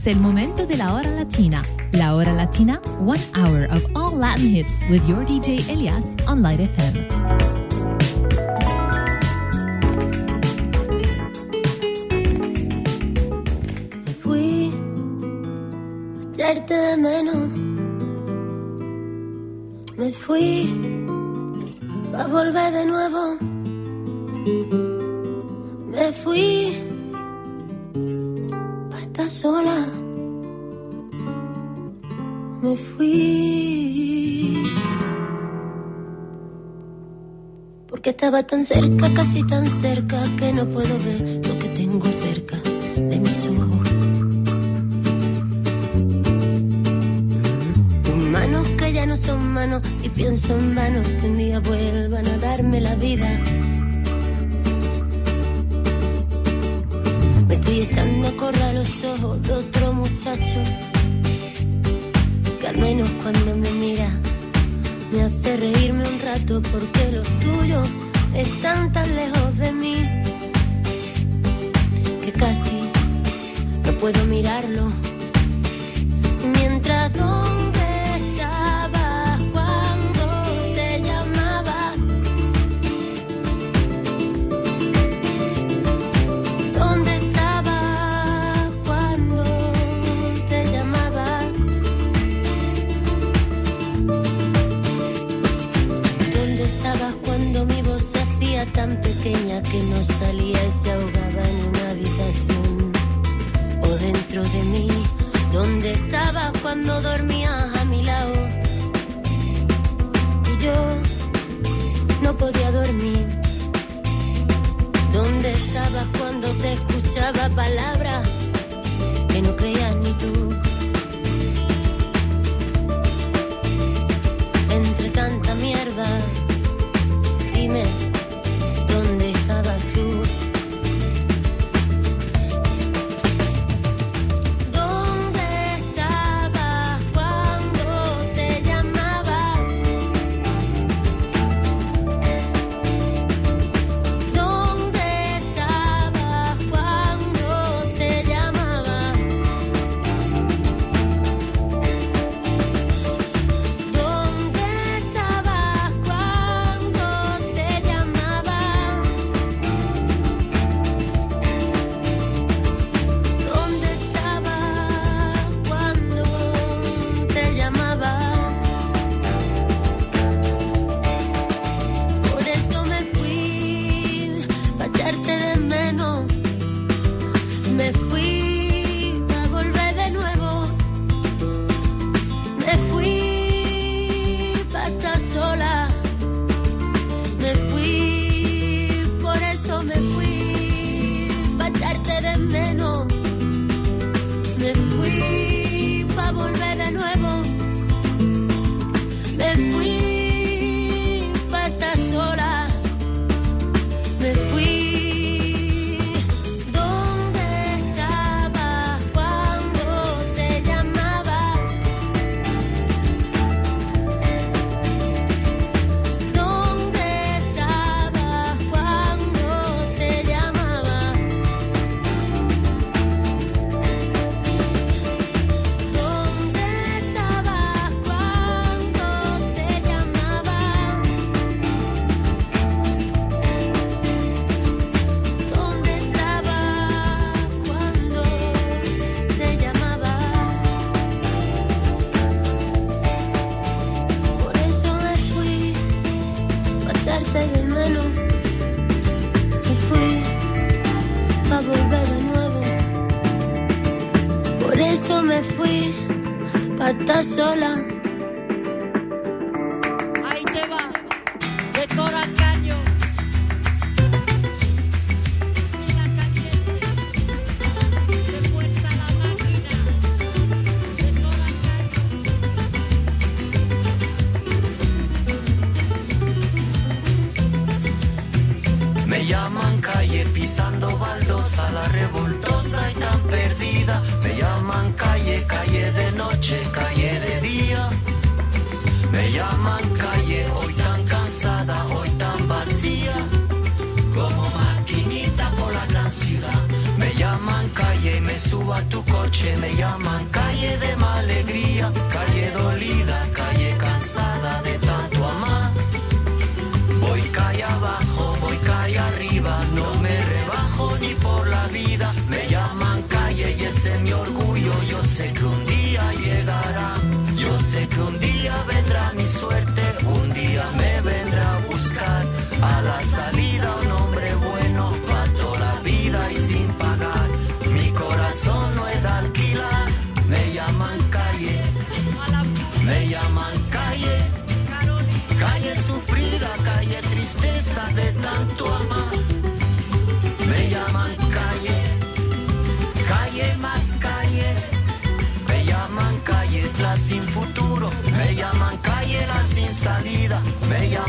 Es el momento de la hora latina. La hora latina, one hour of all Latin hits with your DJ Elias on Light FM. Me fui a echarte de menos. Me fui a volver de nuevo. Estaba tan cerca, casi tan cerca, que no puedo ver lo que tengo cerca de mis ojos. Tus manos que ya no son manos y pienso en vano que un día vuelvan a darme la vida. Me estoy echando a correr los ojos de otro muchacho que al menos cuando me mira me hace reírme un rato porque los tuyos están tan lejos de mí que casi no puedo mirarlo. Y mientras cuando dormías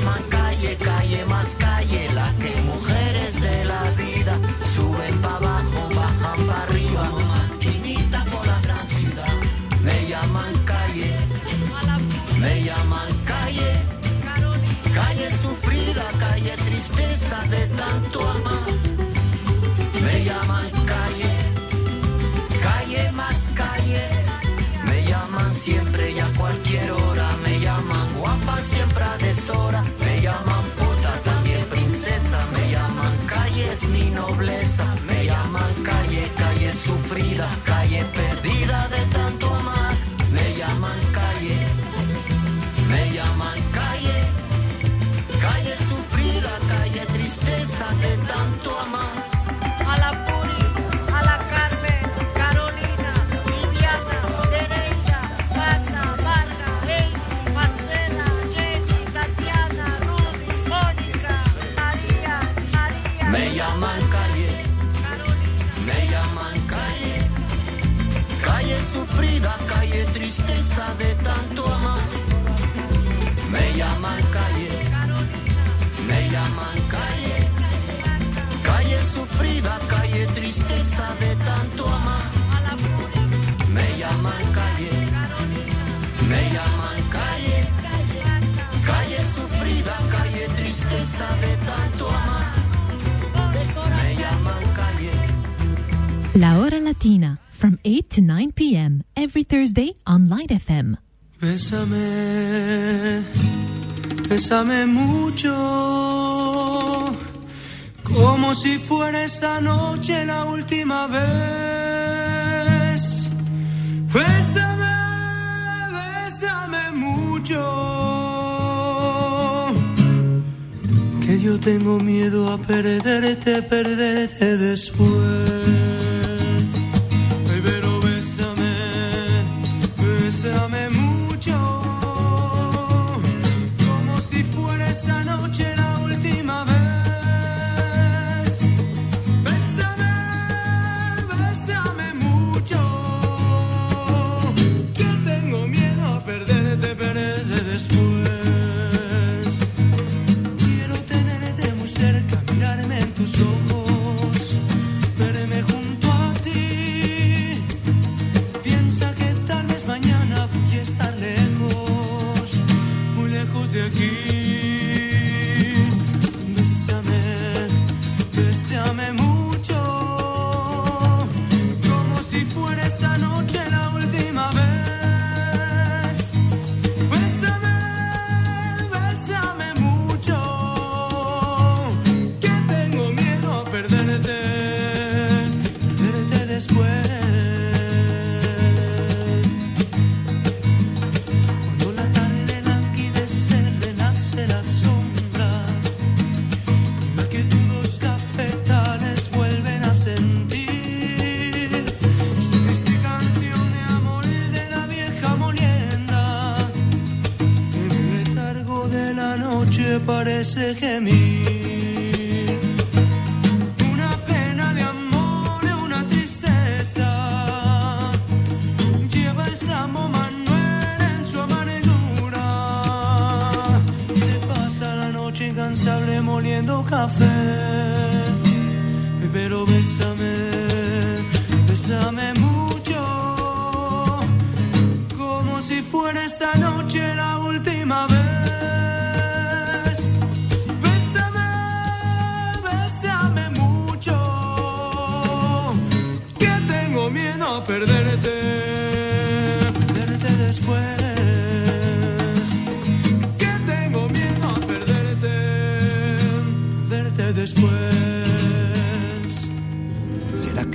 my God. Latina from 8 to 9 p.m. every Thursday on Light FM. Bésame, bésame mucho, como si fuera esta noche la última vez. Bésame, bésame mucho, que yo tengo miedo a perderte, perderte después. parece gemir. Una pena de amor, y una tristeza. Lleva el samo Manuel en su amargura. Se pasa la noche incansable moliendo café. Pero bésame.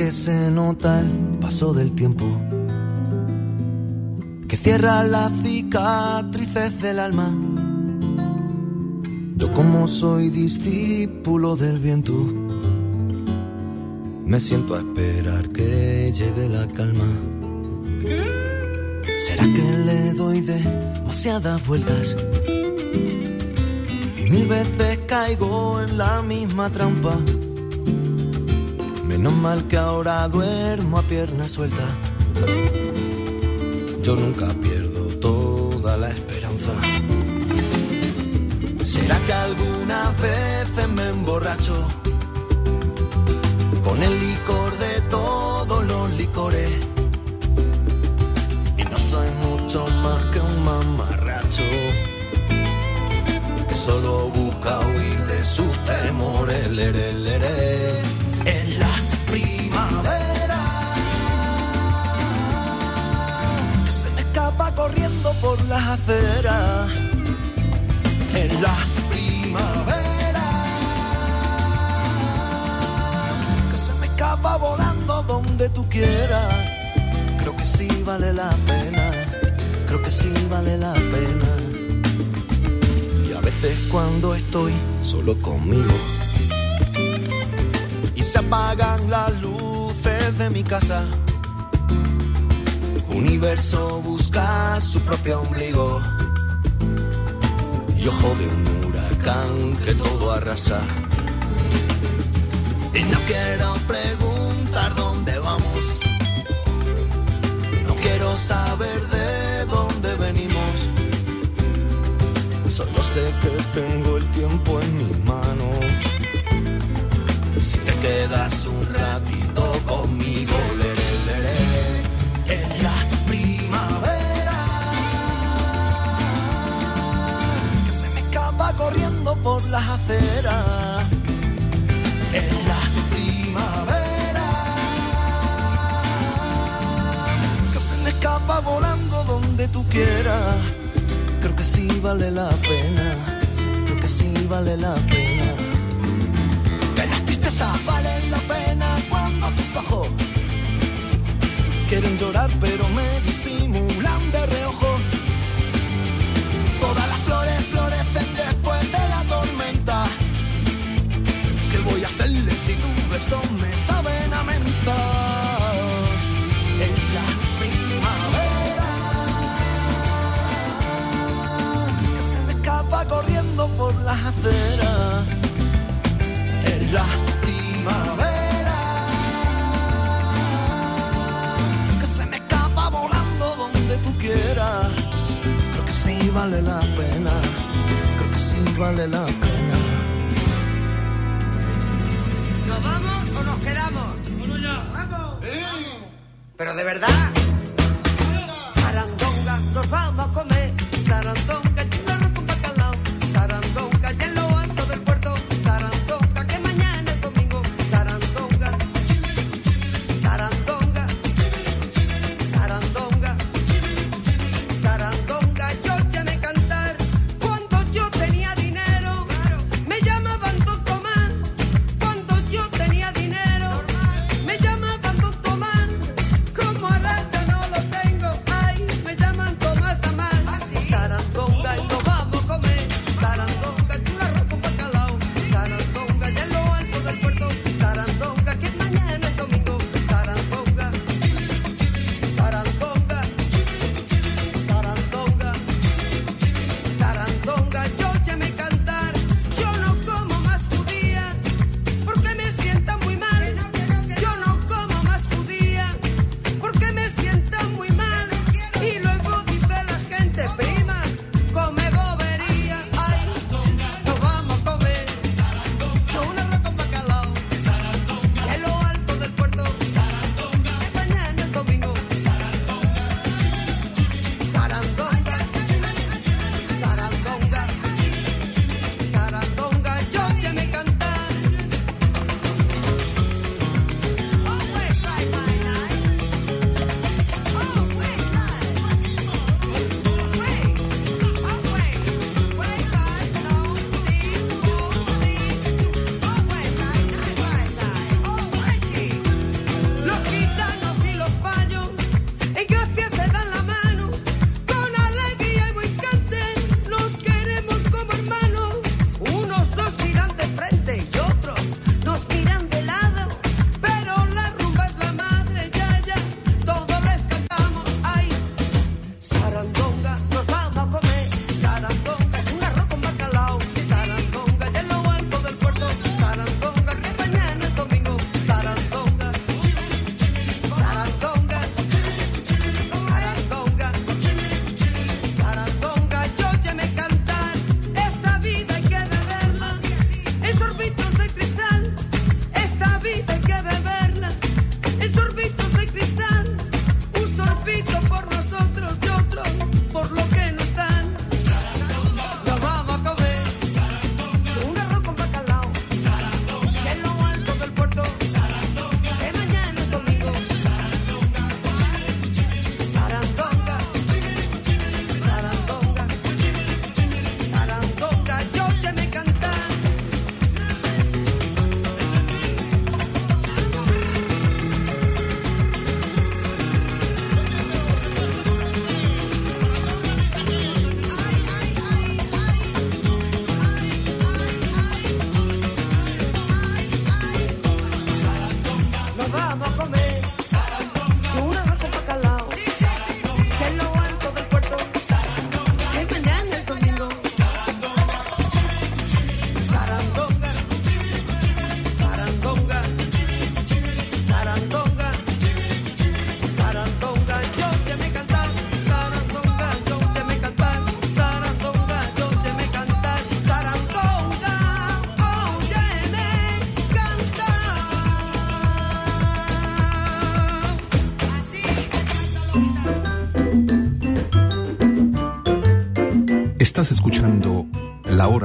Que se nota el paso del tiempo? Que cierra las cicatrices del alma. Yo como soy discípulo del viento, me siento a esperar que llegue la calma. ¿Será que le doy demasiadas vueltas? Y mil veces caigo en la misma trampa. Menos mal que ahora duermo a pierna suelta. Yo nunca pierdo toda la esperanza. ¿Será que algunas veces me emborracho con el licor de todos los licores? Y no soy mucho más que un mamarracho que solo busca huir de sus temores. Lere, lere. Escapa corriendo por las aceras. En la primavera que se me escapa volando donde tú quieras. Creo que sí vale la pena, creo que sí vale la pena. Y a veces cuando estoy solo conmigo y se apagan las luces de mi casa. Universo busca su propio ombligo y ojo de un huracán que todo arrasa. Y no quiero preguntar dónde vamos, no quiero saber de dónde venimos. Solo sé que tengo el tiempo en mis manos. Si te quedas un ratito conmigo, leré, por las aceras. En la primavera, que se me escapa volando donde tú quieras. Creo que sí vale la pena, creo que sí vale la pena. Que las tristezas valen la pena cuando tus ojos quieren llorar pero me disimulan de reojo. Si tus besos me saben a menta? Es la primavera que se me escapa corriendo por las aceras. Es la primavera que se me escapa volando donde tú quieras. Creo que sí vale la pena, creo que sí vale la pena. Pero de verdad.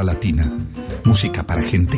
Latina, música para gente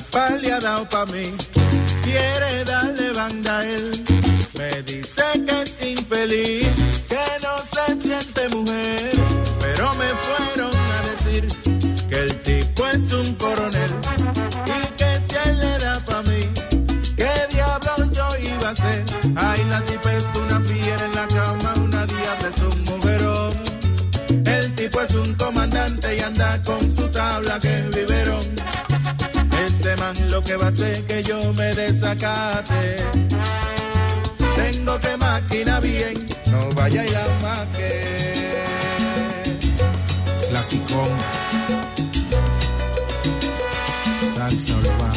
paliadão pra mim. lo que va a hacer que yo me desacate. Tengo que máquina bien, no vaya y la maque. Clásico. Salsa urbana.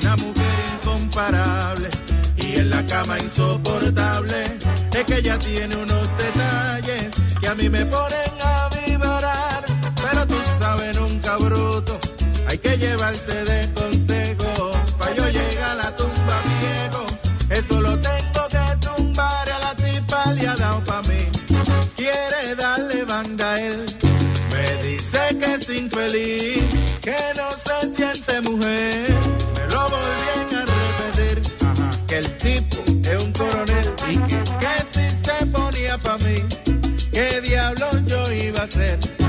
Una mujer incomparable y en la cama insoportable. Es que ella tiene unos detalles que a mí me ponen llevarse de consejo. Pa' yo llega a la tumba viejo. Eso lo tengo que tumbar a la tipa le ha dado pa' mí. Quiere darle banda a él. Me dice que es infeliz, que no se siente mujer. Me lo volví a repetir. Ajá. Que el tipo es un coronel y que, que si se ponía pa' mí, ¿qué diablo yo iba a hacer?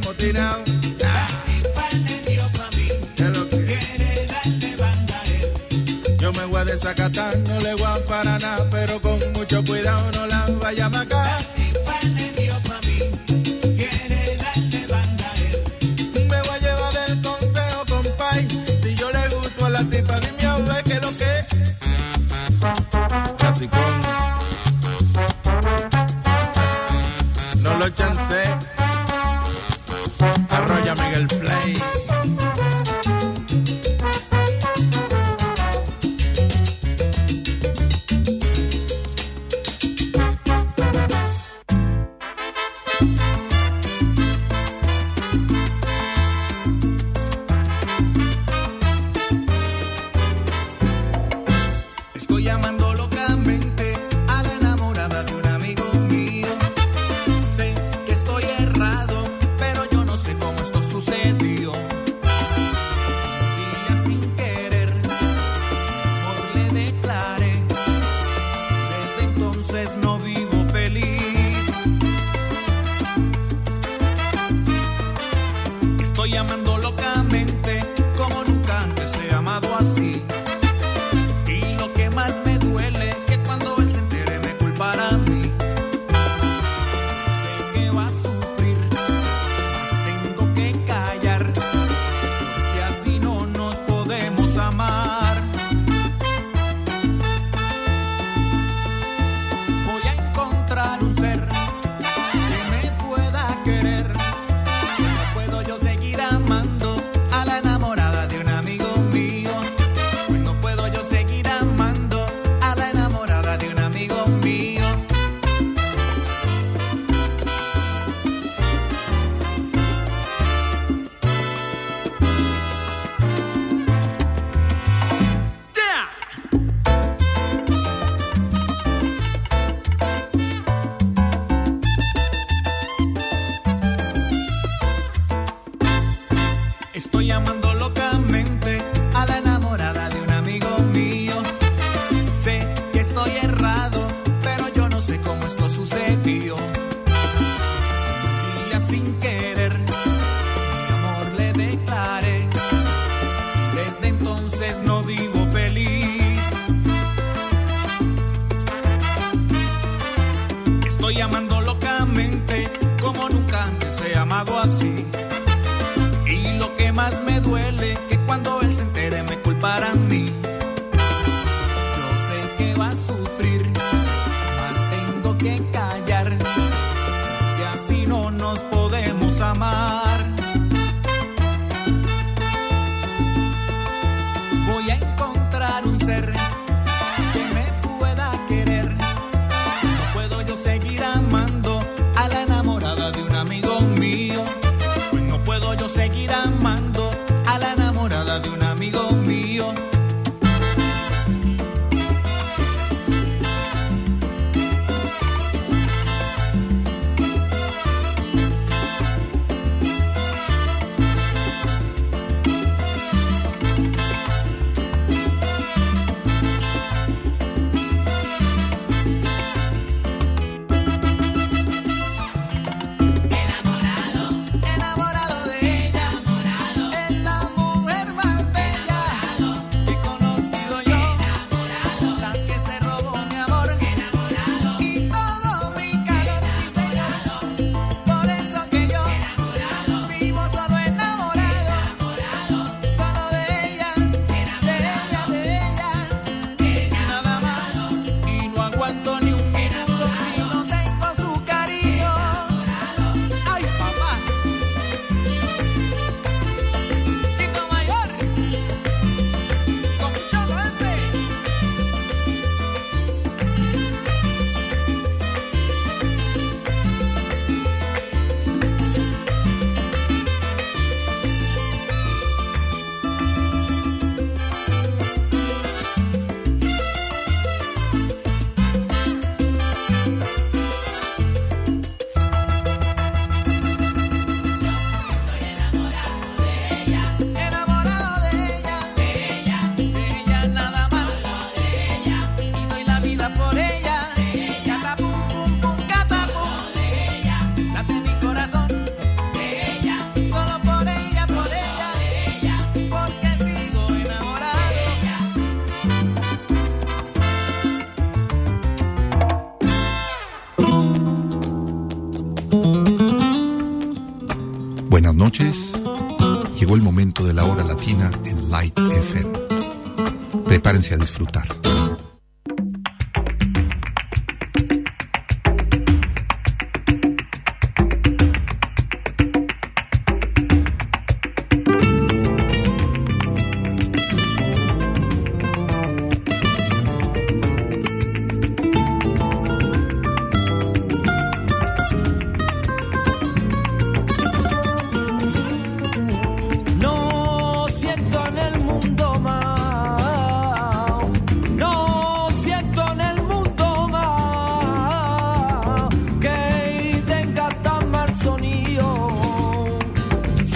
amotinado. Yo me voy a desacatar, no le voy a parar nada, pero con mucho cuidado no la vaya a macar.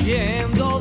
haciendo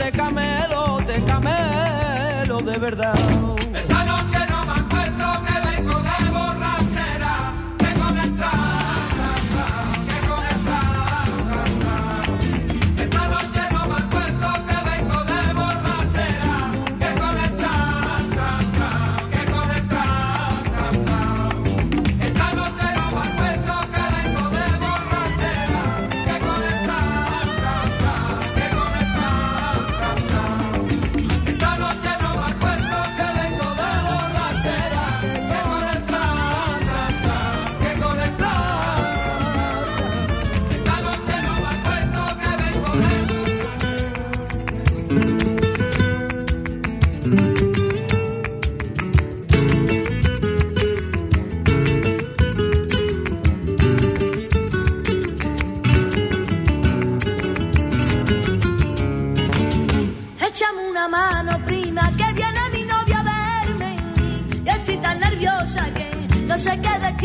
te camelo, te camelo de verdad.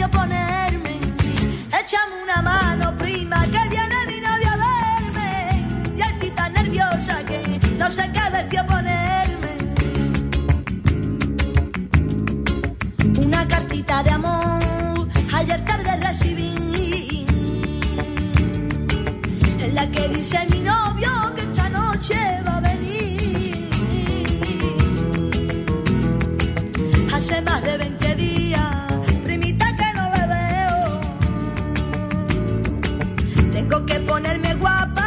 yo tengo que ponerme guapa.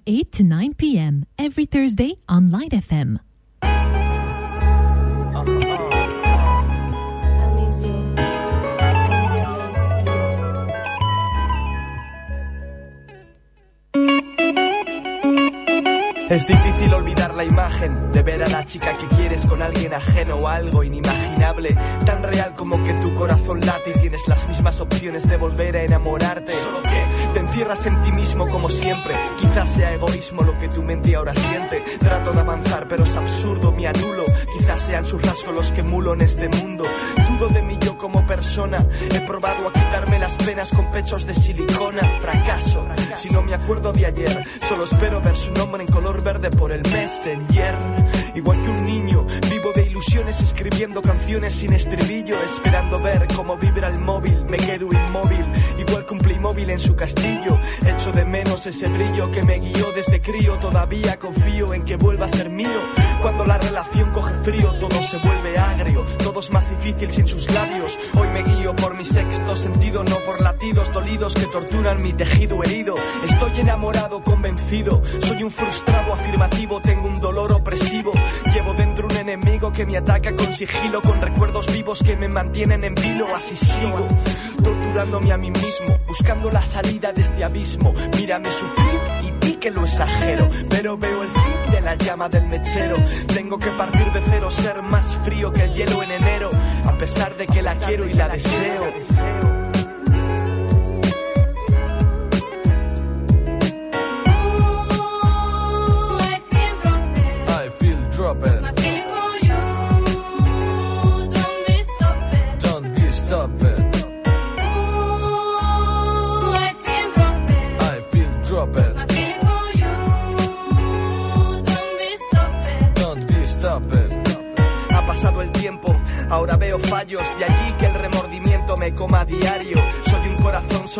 From 8 to 9 p.m. every Thursday on Light FM. Es difícil olvidar la imagen de ver a la chica que quieres con alguien ajeno o algo inimaginable, tan real como que tu corazón late y tienes las mismas opciones de volver a enamorarte. Solo que te encierras en ti mismo como siempre. Quizás sea egoísmo lo que tu mente ahora siente. Trato de avanzar, pero es absurdo, me anulo. Quizás sean sus rasgos los que mulo en este mundo. Dudo de mí yo como persona. He probado a quitarme las penas con pechos de silicona. Fracaso. Si no me acuerdo de ayer, solo espero ver su nombre en color verde por el Messenger. Igual que un niño, vivo de ilusiones escribiendo canciones sin estribillo, esperando ver cómo vibra el móvil. Me quedo inmóvil, igual que un Playmobil en su castillo. Echo de menos ese brillo que me guió desde crío. Todavía confío en que vuelva a ser mío. Cuando la relación coge frío, todo se vuelve agrio. Todo es más difícil sin sus labios. Hoy me guío por mi sexto sentido, no por latidos dolidos que torturan mi tejido herido. Estoy enamorado, convencido. Soy un frustrado afirmativo, tengo un dolor opresivo. Llevo dentro un enemigo que me ataca con sigilo, con recuerdos vivos que me mantienen en vilo. Así sigo, torturándome a mí mismo, buscando la salida de este abismo. Mírame sufrir y di que lo exagero, pero veo el fin de la llama del mechero. Tengo que partir de cero, ser más frío que el hielo en enero, a pesar de que la quiero y la deseo.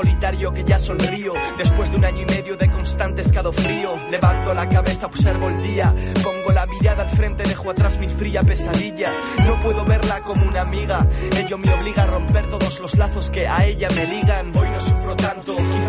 Solitario que ya sonrío, después de un año y medio de constante escalofrío. Levanto la cabeza, observo el día, pongo la mirada al frente, dejo atrás mi fría pesadilla. No puedo verla como una amiga, ello me obliga a romper todos los lazos que a ella me ligan.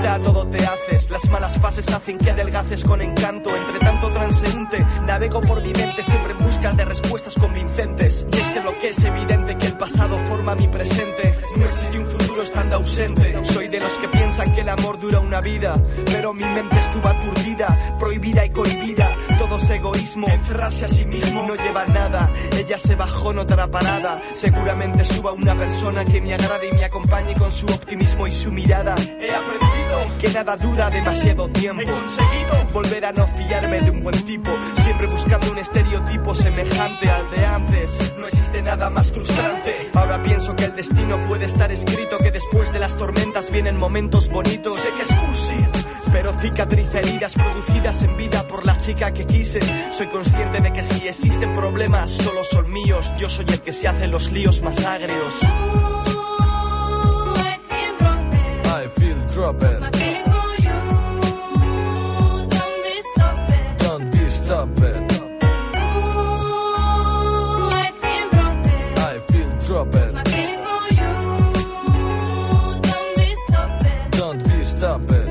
Todo te haces, las malas fases hacen que adelgaces con encanto. Entre tanto transeúnte, navego por mi mente siempre en busca de respuestas convincentes. Y es que lo que es evidente que el pasado forma mi presente. No existe un futuro estando ausente. Soy de los que piensan que el amor dura una vida, pero mi mente estuvo aturdida, prohibida y cohibida. Todo es egoísmo, encerrarse a sí mismo no lleva nada. Ella se bajó en otra parada. Seguramente suba una persona que me agrade y me acompañe con su optimismo y su mirada. He aprendido que nada dura demasiado tiempo. He conseguido volver a no fiarme de un buen tipo, siempre buscando un estereotipo semejante al de antes. No existe nada más frustrante. Ahora pienso que el destino puede estar escrito, que después de las tormentas vienen momentos bonitos. Sé que es cursi, pero cicatriza heridas producidas en vida por la chica que quise. Soy consciente de que si existen problemas, solo son míos. Yo soy el que se hace los líos más agrios. I feel dropping. Don't be stopping. I feel dropping. Don't be stopping. Conozco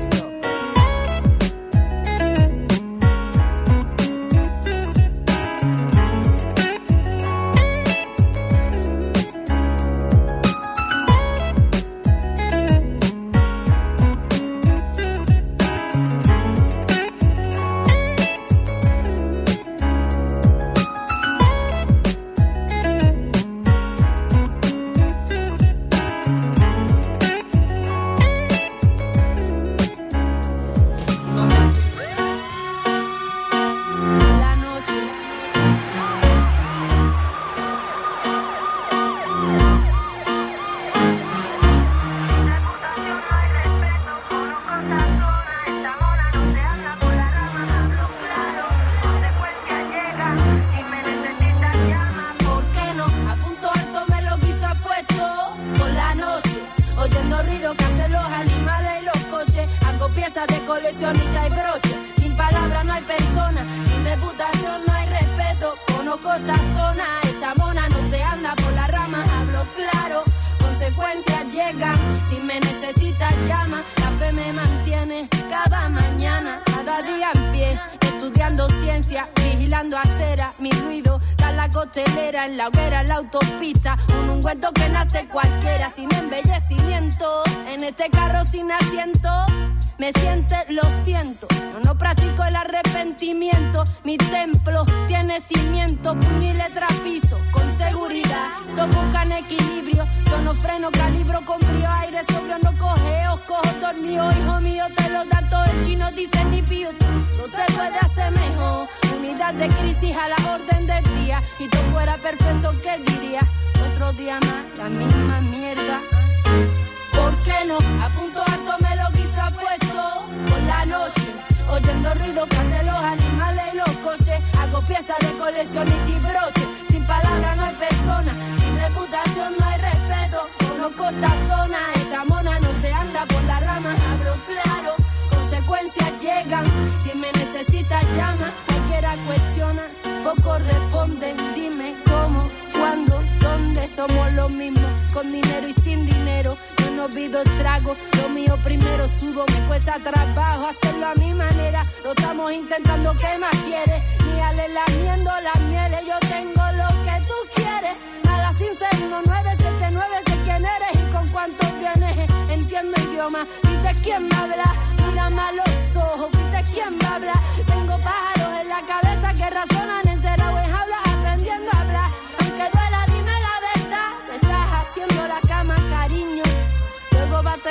Oyendo ruido que hacen los animales y los coches. Hago piezas de colección y tibroche. Sin palabras no hay persona. Sin reputación no hay respeto. Conozco esta zona. Esta mona no se anda por la rama. Hablo claro. Consecuencias llegan. Si me necesitas llama. Cualquiera cuestiona. Poco responden. Dime cómo, cuándo, dónde somos los mismos. Con dinero y sin dinero. No pido trago. Lo mío primero sudo. Me cuesta trabajo hacerlo a mi manera. Lo estamos intentando. ¿Qué más quieres? Ni ale lamiendo las mieles. Yo tengo lo que tú quieres. A las 979 sé quién eres y con cuántos vienes. Entiendo idioma. ¿Viste quién me habla? Mírame a los ojos. ¿Viste quién me habla? Tengo pájaros en la cabeza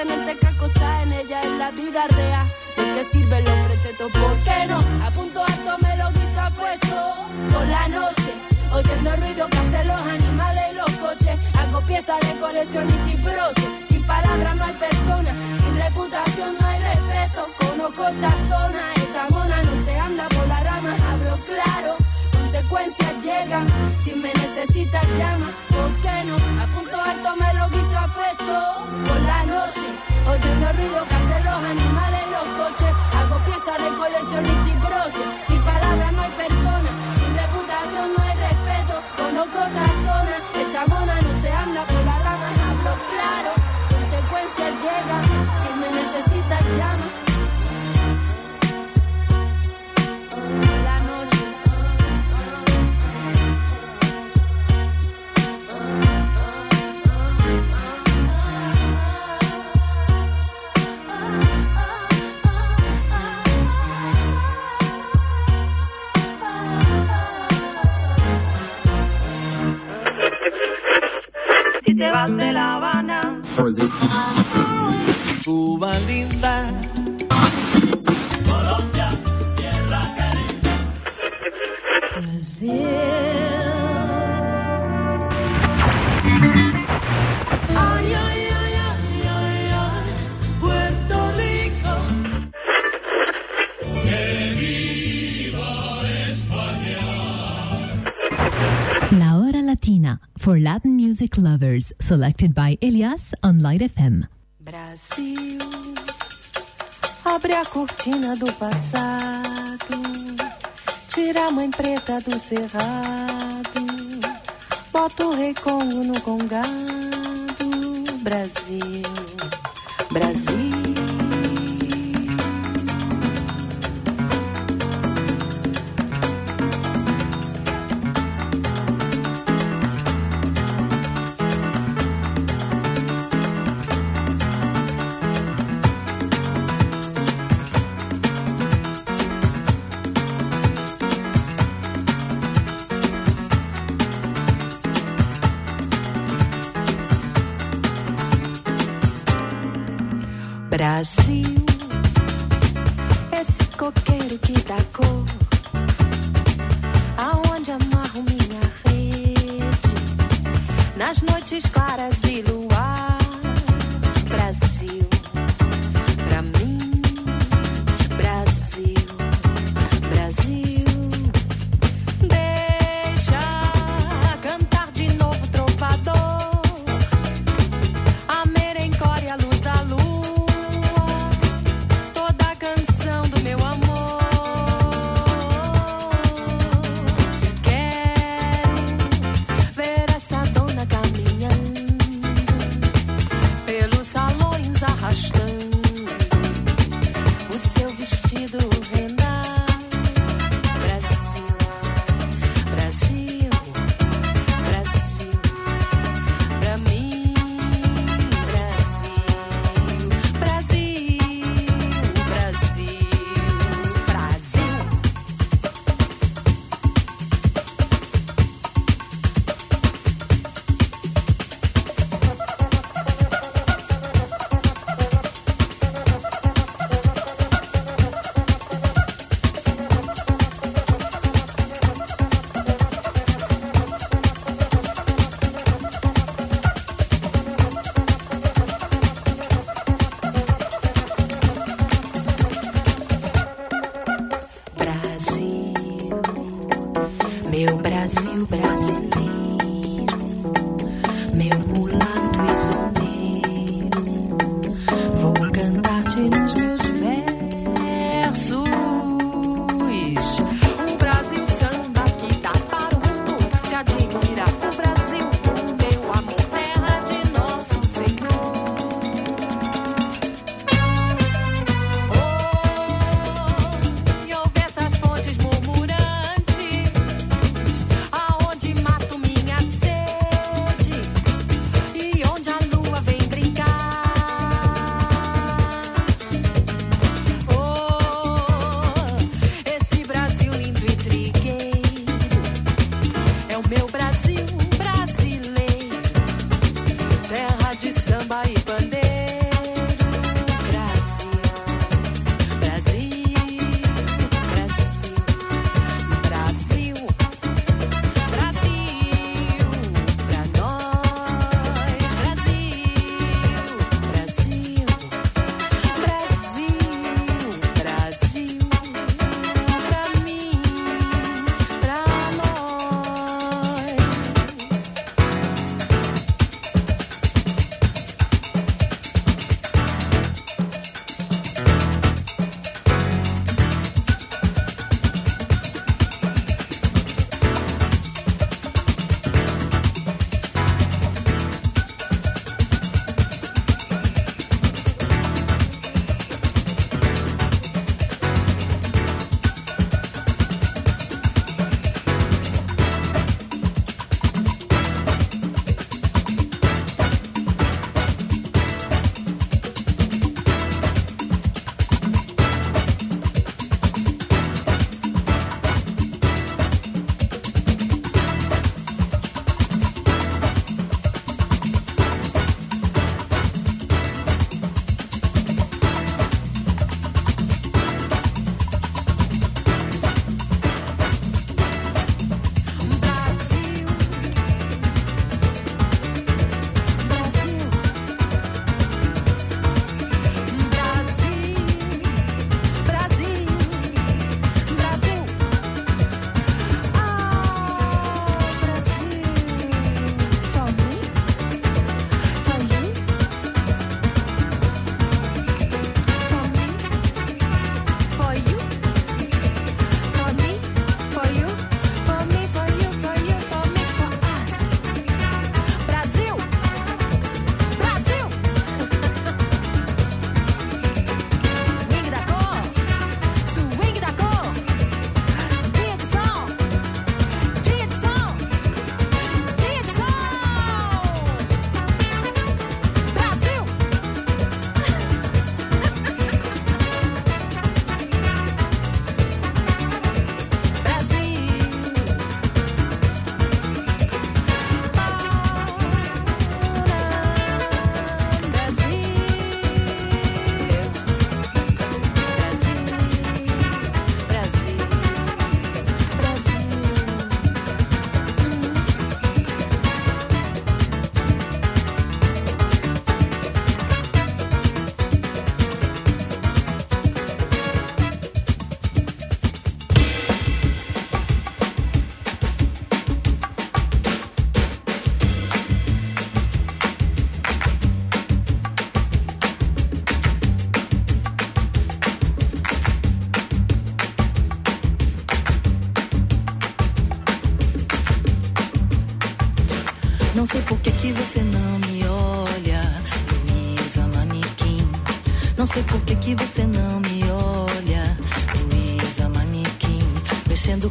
tenerte que acostar en ella en la vida real. ¿De qué sirve el hombre teto? ¿Por qué no? A punto alto me lo quise puesto por la noche. Oyendo el ruido que hacen los animales y los coches. Hago piezas de colección y chibroche. Sin palabras no hay persona. Sin reputación no hay respeto. Conozco esta zona. Esta mona no se anda por la rama. Hablo claro. Consecuencias llegan. Si me necesitas llama. ¿Por qué no? A punto alto me Oyendo el ruido que hacen los animales Cuba linda. Latin music lovers, selected by Elias on Light FM. Brasil, abre a cortina do passado, tira a mãe preta do cerrado, bota o rei no congado. Brasil, Brasil. Brasil,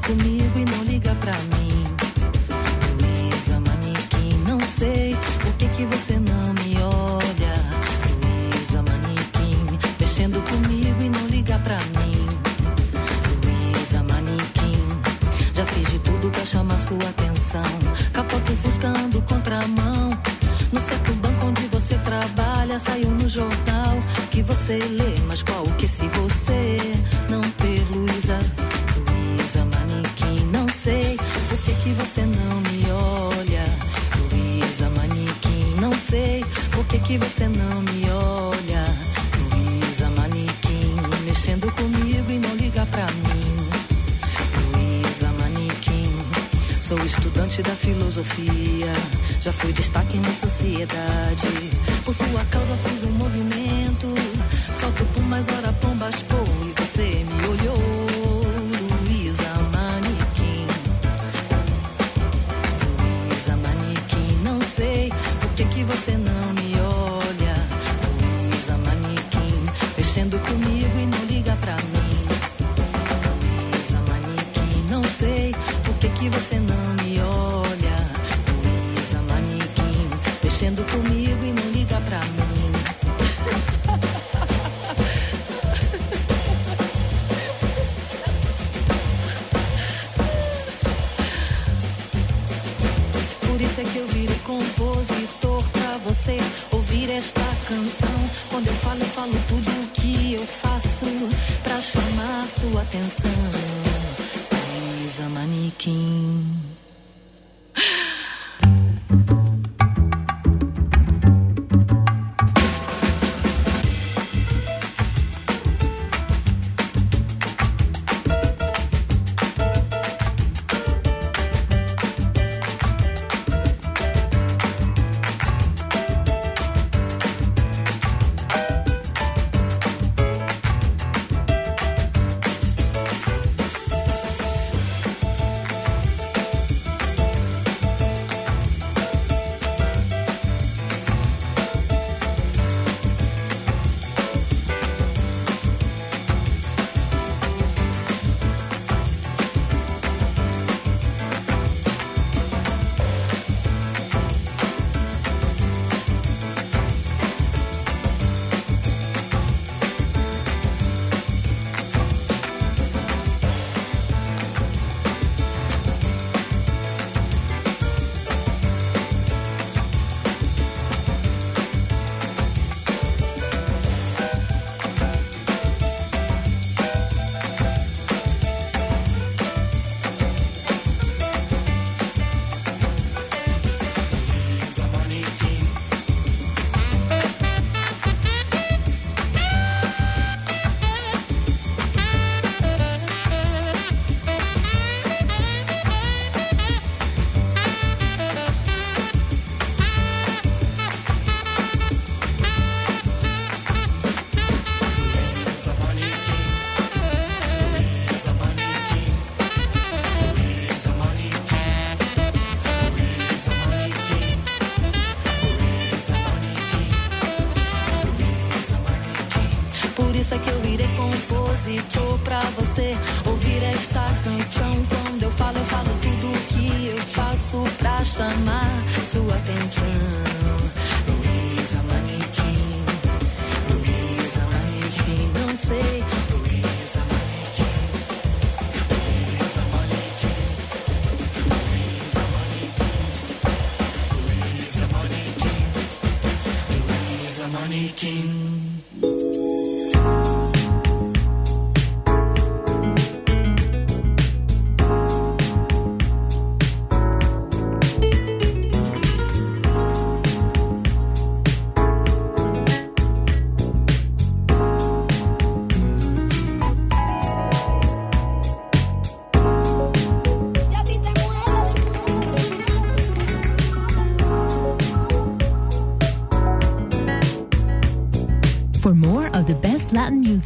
comigo destaque na sociedade. Por sua causa fiz um movimento, solto por mais hora pombas pô e você me olhou, Luísa Manequim. Luísa Manequim, não sei por que que você canção. Quando eu falo, eu falo tudo o que eu faço pra chamar sua atenção. Luísa Manequim.